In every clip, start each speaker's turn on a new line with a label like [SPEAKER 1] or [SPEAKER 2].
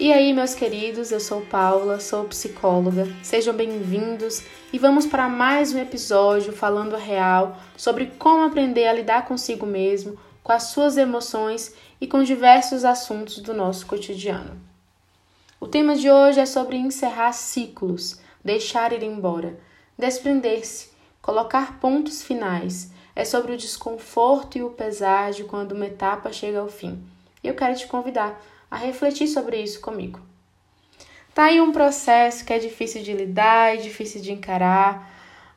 [SPEAKER 1] E aí, meus queridos, eu sou Paula, sou psicóloga. Sejam bem-vindos e vamos para mais um episódio falando a real sobre como aprender a lidar consigo mesmo, com as suas emoções e com diversos assuntos do nosso cotidiano. O tema de hoje é sobre encerrar ciclos, deixar ir embora, desprender-se, colocar pontos finais. É sobre o desconforto e o pesar de quando uma etapa chega ao fim. E eu quero te convidar a refletir sobre isso comigo. Tá aí um processo que é difícil de lidar e difícil de encarar.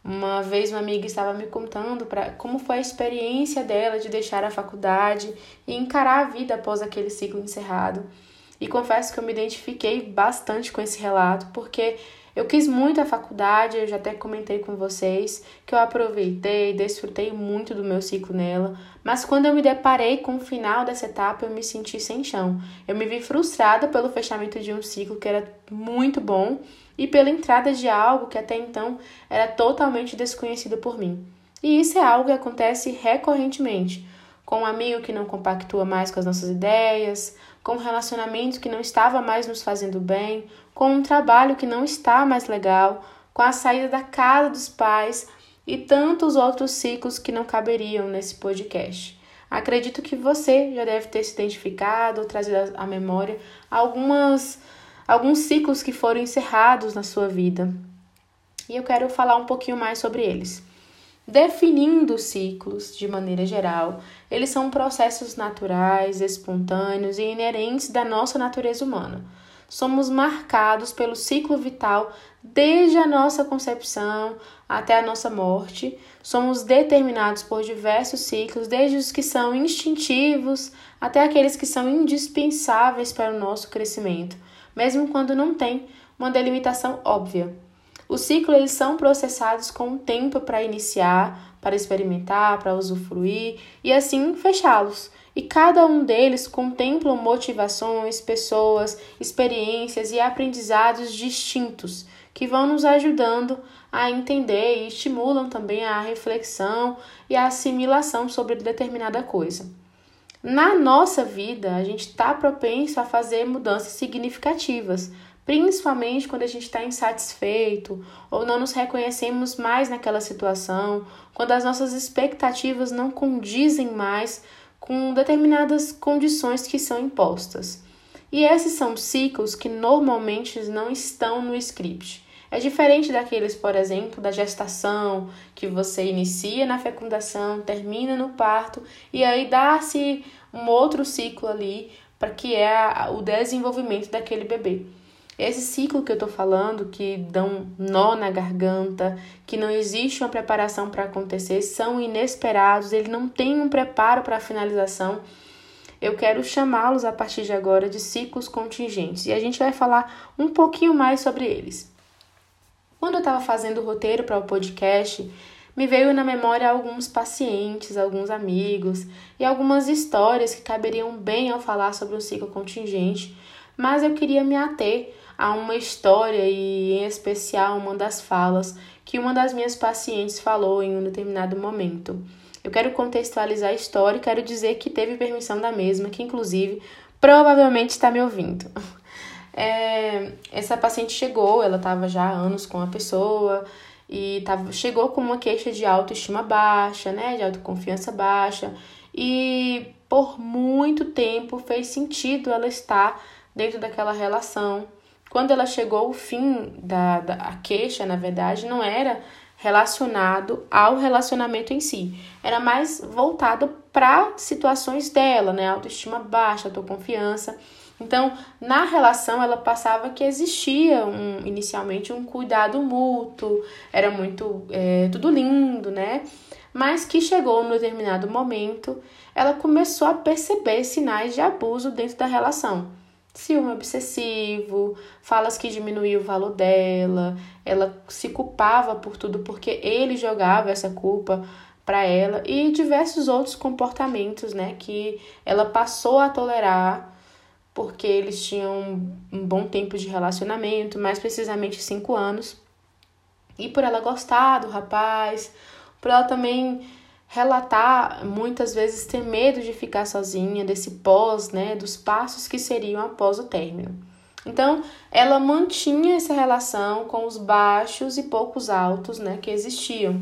[SPEAKER 1] Uma vez uma amiga estava me contando para como foi a experiência dela de deixar a faculdade e encarar a vida após aquele ciclo encerrado. E confesso que eu me identifiquei bastante com esse relato, porque eu quis muito a faculdade, eu já até comentei com vocês que eu aproveitei, desfrutei muito do meu ciclo nela, mas quando eu me deparei com o final dessa etapa, eu me senti sem chão. Eu me vi frustrada pelo fechamento de um ciclo que era muito bom e pela entrada de algo que até então era totalmente desconhecido por mim. E isso é algo que acontece recorrentemente, com um amigo que não compactua mais com as nossas ideias, com um relacionamento que não estava mais nos fazendo bem, com um trabalho que não está mais legal, com a saída da casa dos pais e tantos outros ciclos que não caberiam nesse podcast. Acredito que você já deve ter se identificado ou trazido à memória algumas, alguns ciclos que foram encerrados na sua vida. E eu quero falar um pouquinho mais sobre eles. Definindo ciclos de maneira geral, eles são processos naturais, espontâneos e inerentes da nossa natureza humana. Somos marcados pelo ciclo vital desde a nossa concepção até a nossa morte. Somos determinados por diversos ciclos, desde os que são instintivos até aqueles que são indispensáveis para o nosso crescimento, mesmo quando não tem uma delimitação óbvia. Os ciclos eles são processados com tempo para iniciar, para experimentar, para usufruir e assim fechá-los. E cada um deles contempla motivações, pessoas, experiências e aprendizados distintos que vão nos ajudando a entender e estimulam também a reflexão e a assimilação sobre determinada coisa. Na nossa vida, a gente está propenso a fazer mudanças significativas, principalmente quando a gente está insatisfeito ou não nos reconhecemos mais naquela situação, quando as nossas expectativas não condizem mais com determinadas condições que são impostas. E esses são ciclos que normalmente não estão no script. É diferente daqueles, por exemplo, da gestação, que você inicia na fecundação, termina no parto e aí dá-se um outro ciclo ali para que é o desenvolvimento daquele bebê. Esse ciclo que eu tô falando, que dão nó na garganta, que não existe uma preparação para acontecer, são inesperados, ele não tem um preparo para a finalização. Eu quero chamá-los a partir de agora de ciclos contingentes e a gente vai falar um pouquinho mais sobre eles. Quando eu estava fazendo o roteiro para o podcast, me veio na memória alguns pacientes, alguns amigos e algumas histórias que caberiam bem ao falar sobre o ciclo contingente, mas eu queria me ater a uma história e, em especial, uma das falas que uma das minhas pacientes falou em um determinado momento. Eu quero contextualizar a história e quero dizer que teve permissão da mesma, que inclusive provavelmente está me ouvindo. É, essa paciente chegou, ela estava já há anos com a pessoa e tava, chegou com uma queixa de autoestima baixa, né, de autoconfiança baixa, e por muito tempo fez sentido ela estar dentro daquela relação quando ela chegou ao fim da, da a queixa, na verdade, não era relacionado ao relacionamento em si. Era mais voltado para situações dela, né? Autoestima baixa, autoconfiança. Então, na relação, ela passava que existia um, inicialmente um cuidado mútuo, era muito é, tudo lindo, né? Mas que chegou num determinado momento, ela começou a perceber sinais de abuso dentro da relação ciúme obsessivo, falas que diminuiu o valor dela, ela se culpava por tudo porque ele jogava essa culpa para ela e diversos outros comportamentos, né, que ela passou a tolerar porque eles tinham um bom tempo de relacionamento, mais precisamente cinco anos. E por ela gostar do rapaz, por ela também relatar muitas vezes ter medo de ficar sozinha, desse pós, né, dos passos que seriam após o término. Então, ela mantinha essa relação com os baixos e poucos altos, né, que existiam.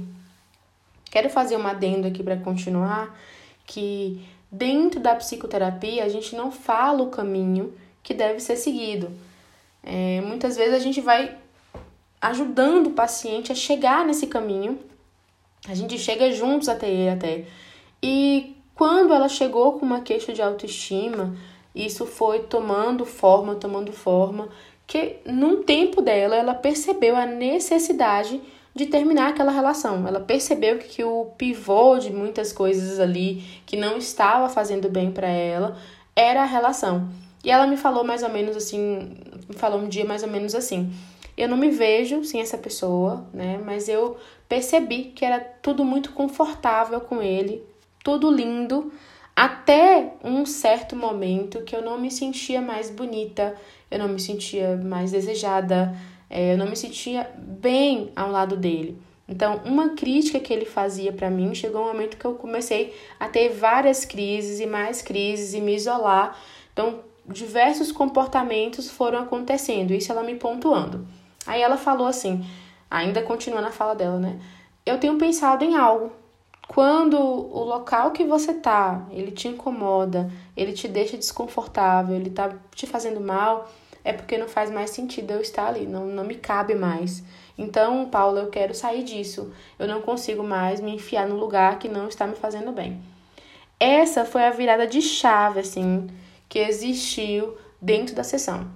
[SPEAKER 1] Quero fazer uma adendo aqui para continuar que dentro da psicoterapia a gente não fala o caminho que deve ser seguido. É, muitas vezes a gente vai ajudando o paciente a chegar nesse caminho, a gente chega juntos até ele até. E quando ela chegou com uma queixa de autoestima, isso foi tomando forma, tomando forma, que num tempo dela ela percebeu a necessidade de terminar aquela relação. Ela percebeu que, o pivô de muitas coisas ali que não estava fazendo bem para ela era a relação. E ela me falou mais ou menos assim, me falou um dia mais ou menos assim: eu não me vejo sem essa pessoa, né? Mas eu percebi que era tudo muito confortável com ele, tudo lindo, até um certo momento que eu não me sentia mais bonita, eu não me sentia mais desejada, é, eu não me sentia bem ao lado dele. Então, uma crítica que ele fazia para mim chegou um momento que eu comecei a ter várias crises e mais crises e me isolar. Então, diversos comportamentos foram acontecendo, isso ela me pontuando. Aí ela falou assim, ainda continua na fala dela, né? Eu tenho pensado em algo. Quando o local que você tá, ele te incomoda, ele te deixa desconfortável, ele tá te fazendo mal, é porque não faz mais sentido eu estar ali, não, não me cabe mais. Então, Paula, eu quero sair disso. Eu não consigo mais me enfiar no lugar que não está me fazendo bem. Essa foi a virada de chave, assim, que existiu dentro da sessão.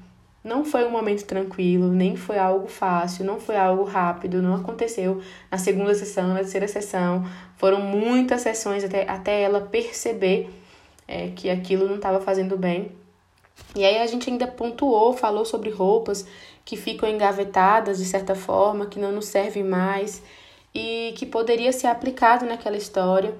[SPEAKER 1] Não foi um momento tranquilo, nem foi algo fácil, não foi algo rápido, não aconteceu na segunda sessão, na terceira sessão. Foram muitas sessões até, até ela perceber é, que aquilo não estava fazendo bem. E aí a gente ainda pontuou, falou sobre roupas que ficam engavetadas de certa forma, que não nos servem mais e que poderia ser aplicado naquela história.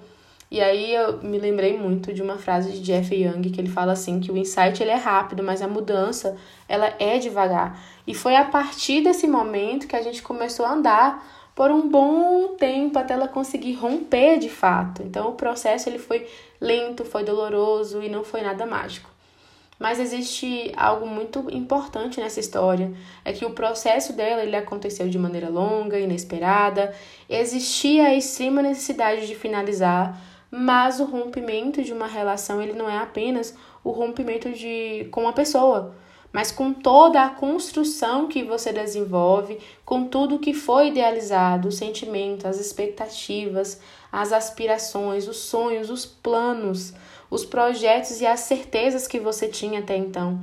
[SPEAKER 1] E aí eu me lembrei muito de uma frase de Jeff Young que ele fala assim que o insight ele é rápido, mas a mudança ela é devagar. E foi a partir desse momento que a gente começou a andar por um bom tempo até ela conseguir romper de fato. Então o processo ele foi lento, foi doloroso e não foi nada mágico. Mas existe algo muito importante nessa história, é que o processo dela ele aconteceu de maneira longa, inesperada, existia a extrema necessidade de finalizar mas o rompimento de uma relação ele não é apenas o rompimento de com uma pessoa, mas com toda a construção que você desenvolve, com tudo que foi idealizado, o sentimento, as expectativas, as aspirações, os sonhos, os planos, os projetos e as certezas que você tinha até então.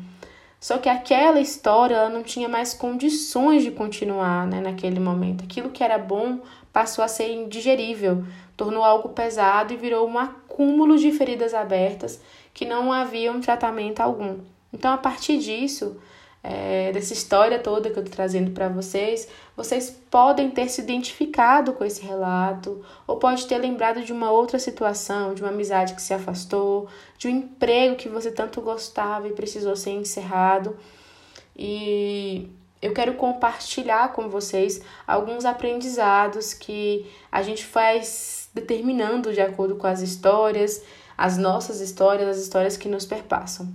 [SPEAKER 1] Só que aquela história ela não tinha mais condições de continuar né, naquele momento. Aquilo que era bom passou a ser indigerível, tornou algo pesado e virou um acúmulo de feridas abertas que não haviam tratamento algum. Então, a partir disso, é, dessa história toda que eu estou trazendo para vocês, vocês podem ter se identificado com esse relato, ou pode ter lembrado de uma outra situação, de uma amizade que se afastou, de um emprego que você tanto gostava e precisou ser encerrado. E eu quero compartilhar com vocês alguns aprendizados que a gente faz determinando de acordo com as histórias, as nossas histórias, as histórias que nos perpassam.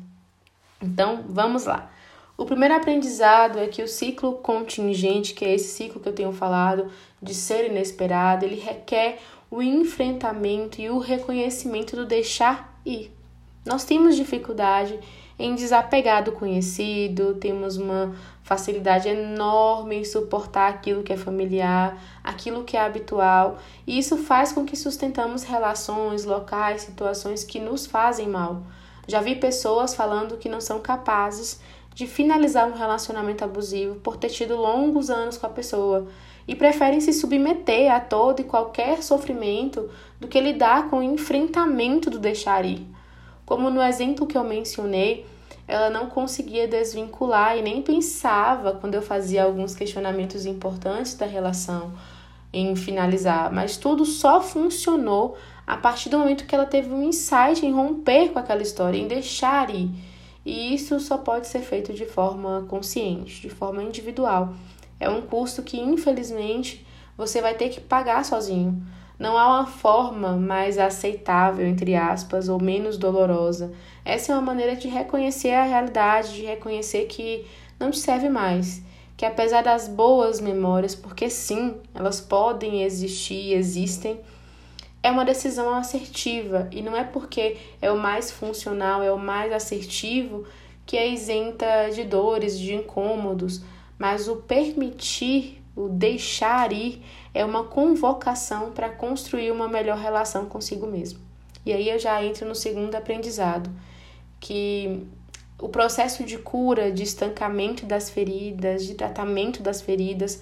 [SPEAKER 1] Então, vamos lá. O primeiro aprendizado é que o ciclo contingente, que é esse ciclo que eu tenho falado de ser inesperado, ele requer o enfrentamento e o reconhecimento do deixar ir. Nós temos dificuldade em desapegar do conhecido, temos uma facilidade enorme em suportar aquilo que é familiar, aquilo que é habitual, e isso faz com que sustentamos relações, locais, situações que nos fazem mal. Já vi pessoas falando que não são capazes de finalizar um relacionamento abusivo por ter tido longos anos com a pessoa e preferem se submeter a todo e qualquer sofrimento do que lidar com o enfrentamento do deixar ir. Como no exemplo que eu mencionei, ela não conseguia desvincular e nem pensava quando eu fazia alguns questionamentos importantes da relação em finalizar, mas tudo só funcionou a partir do momento que ela teve um insight em romper com aquela história, em deixar ir. E isso só pode ser feito de forma consciente, de forma individual. É um custo que, infelizmente, você vai ter que pagar sozinho. Não há uma forma mais aceitável, entre aspas, ou menos dolorosa. Essa é uma maneira de reconhecer a realidade, de reconhecer que não te serve mais. Que apesar das boas memórias, porque sim, elas podem existir, existem, é uma decisão assertiva e não é porque é o mais funcional, é o mais assertivo que é isenta de dores, de incômodos, mas o permitir, o deixar ir é uma convocação para construir uma melhor relação consigo mesmo. E aí eu já entro no segundo aprendizado, que o processo de cura, de estancamento das feridas, de tratamento das feridas,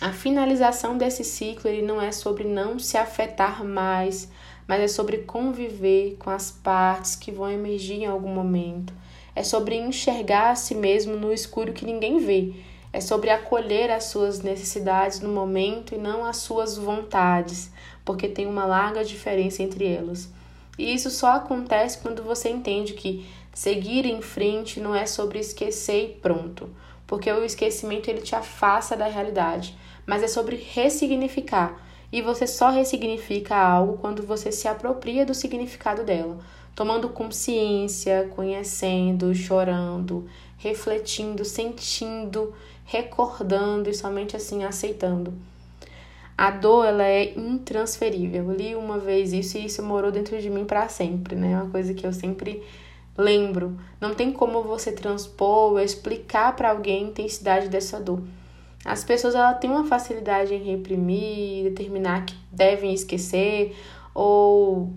[SPEAKER 1] a finalização desse ciclo ele não é sobre não se afetar mais, mas é sobre conviver com as partes que vão emergir em algum momento. É sobre enxergar a si mesmo no escuro que ninguém vê. É sobre acolher as suas necessidades no momento e não as suas vontades, porque tem uma larga diferença entre elas. E isso só acontece quando você entende que seguir em frente não é sobre esquecer e pronto, porque o esquecimento ele te afasta da realidade, mas é sobre ressignificar. E você só ressignifica algo quando você se apropria do significado dela, tomando consciência, conhecendo, chorando, refletindo, sentindo, recordando e somente assim aceitando. A dor ela é intransferível. Eu li uma vez isso e isso morou dentro de mim para sempre, né? É uma coisa que eu sempre lembro. Não tem como você transpor ou explicar para alguém a intensidade dessa dor. As pessoas ela têm uma facilidade em reprimir, determinar que devem esquecer ou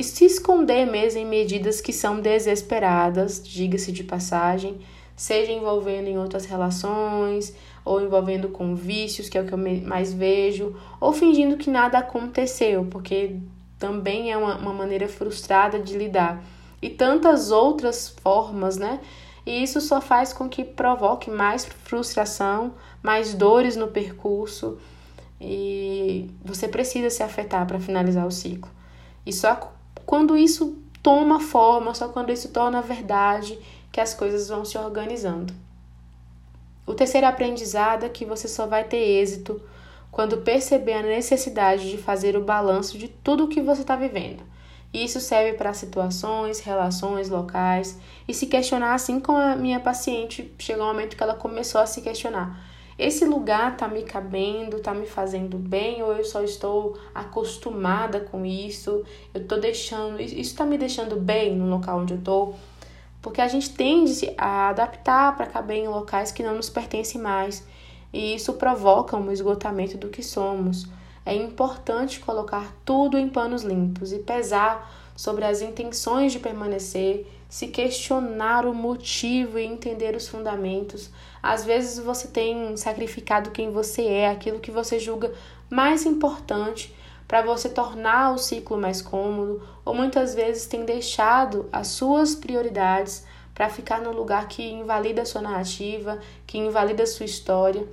[SPEAKER 1] se esconder mesmo em medidas que são desesperadas, diga-se de passagem, seja envolvendo em outras relações, ou envolvendo com vícios, que é o que eu mais vejo, ou fingindo que nada aconteceu, porque também é uma, uma maneira frustrada de lidar. E tantas outras formas, né? E isso só faz com que provoque mais frustração, mais dores no percurso, e você precisa se afetar para finalizar o ciclo. E só quando isso toma forma, só quando isso torna verdade, que as coisas vão se organizando. O terceiro aprendizado é que você só vai ter êxito quando perceber a necessidade de fazer o balanço de tudo o que você está vivendo. E isso serve para situações, relações locais e se questionar, assim como a minha paciente chegou um momento que ela começou a se questionar. Esse lugar tá me cabendo, tá me fazendo bem ou eu só estou acostumada com isso? Eu tô deixando, isso tá me deixando bem no local onde eu tô? Porque a gente tende a adaptar para caber em locais que não nos pertencem mais, e isso provoca um esgotamento do que somos. É importante colocar tudo em panos limpos e pesar sobre as intenções de permanecer, se questionar o motivo e entender os fundamentos. Às vezes você tem sacrificado quem você é, aquilo que você julga mais importante para você tornar o ciclo mais cômodo, ou muitas vezes tem deixado as suas prioridades para ficar no lugar que invalida a sua narrativa, que invalida a sua história.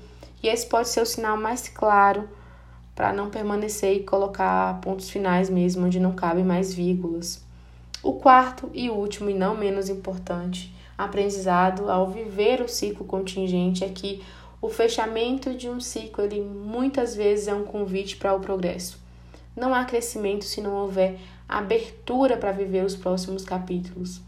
[SPEAKER 1] E esse pode ser o sinal mais claro para não permanecer e colocar pontos finais mesmo onde não cabem mais vírgulas. O quarto e último e não menos importante aprendizado ao viver o ciclo contingente é que o fechamento de um ciclo ele muitas vezes é um convite para o progresso. Não há crescimento se não houver abertura para viver os próximos capítulos.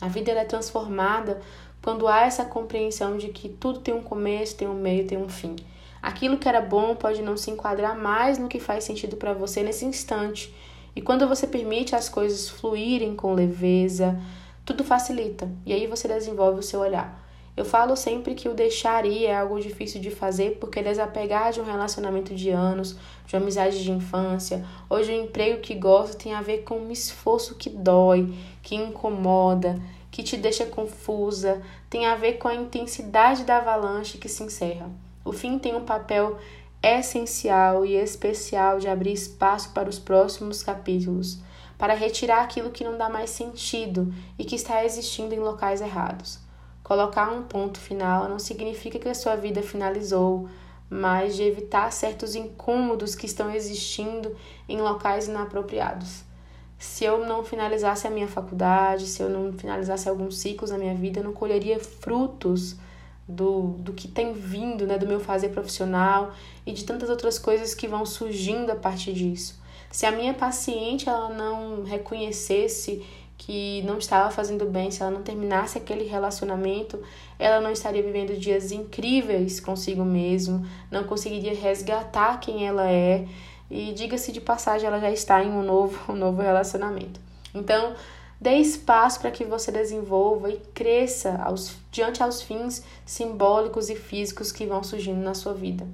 [SPEAKER 1] A vida é transformada quando há essa compreensão de que tudo tem um começo, tem um meio, tem um fim. Aquilo que era bom pode não se enquadrar mais no que faz sentido para você nesse instante. E quando você permite as coisas fluírem com leveza, tudo facilita. E aí você desenvolve o seu olhar. Eu falo sempre que o deixar ir é algo difícil de fazer porque desapegar de um relacionamento de anos, de uma amizade de infância, ou de um emprego que gosta tem a ver com um esforço que dói, que incomoda, que te deixa confusa, tem a ver com a intensidade da avalanche que se encerra. O fim tem um papel essencial e especial de abrir espaço para os próximos capítulos, para retirar aquilo que não dá mais sentido e que está existindo em locais errados. Colocar um ponto final não significa que a sua vida finalizou, mas de evitar certos incômodos que estão existindo em locais inapropriados. Se eu não finalizasse a minha faculdade, se eu não finalizasse alguns ciclos na minha vida, eu não colheria frutos do, do que tem vindo, né, do meu fazer profissional e de tantas outras coisas que vão surgindo a partir disso. Se a minha paciente ela não reconhecesse que não estava fazendo bem, se ela não terminasse aquele relacionamento, ela não estaria vivendo dias incríveis consigo mesmo, não conseguiria resgatar quem ela é e diga-se de passagem, ela já está em um novo, um novo relacionamento. Então, dê espaço para que você desenvolva e cresça aos, diante aos fins simbólicos e físicos que vão surgindo na sua vida.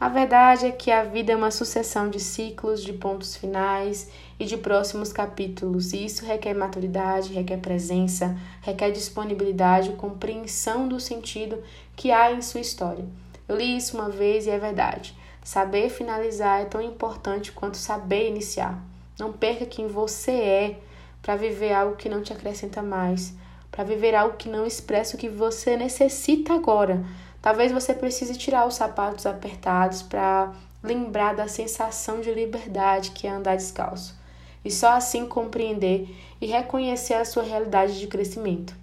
[SPEAKER 1] A verdade é que a vida é uma sucessão de ciclos, de pontos finais e de próximos capítulos, e isso requer maturidade, requer presença, requer disponibilidade, compreensão do sentido que há em sua história. Eu li isso uma vez e é verdade. Saber finalizar é tão importante quanto saber iniciar. Não perca quem você é para viver algo que não te acrescenta mais, para viver algo que não expressa o que você necessita agora Talvez você precise tirar os sapatos apertados para lembrar da sensação de liberdade que é andar descalço, e só assim compreender e reconhecer a sua realidade de crescimento.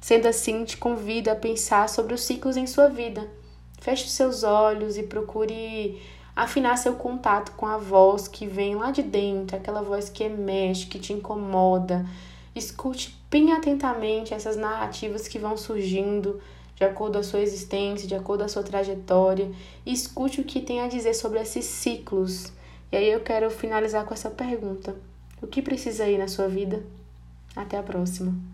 [SPEAKER 1] Sendo assim, te convido a pensar sobre os ciclos em sua vida. Feche seus olhos e procure afinar seu contato com a voz que vem lá de dentro, aquela voz que mexe, que te incomoda. Escute bem atentamente essas narrativas que vão surgindo de acordo com a sua existência, de acordo com a sua trajetória, e escute o que tem a dizer sobre esses ciclos. E aí eu quero finalizar com essa pergunta: o que precisa ir na sua vida? Até a próxima.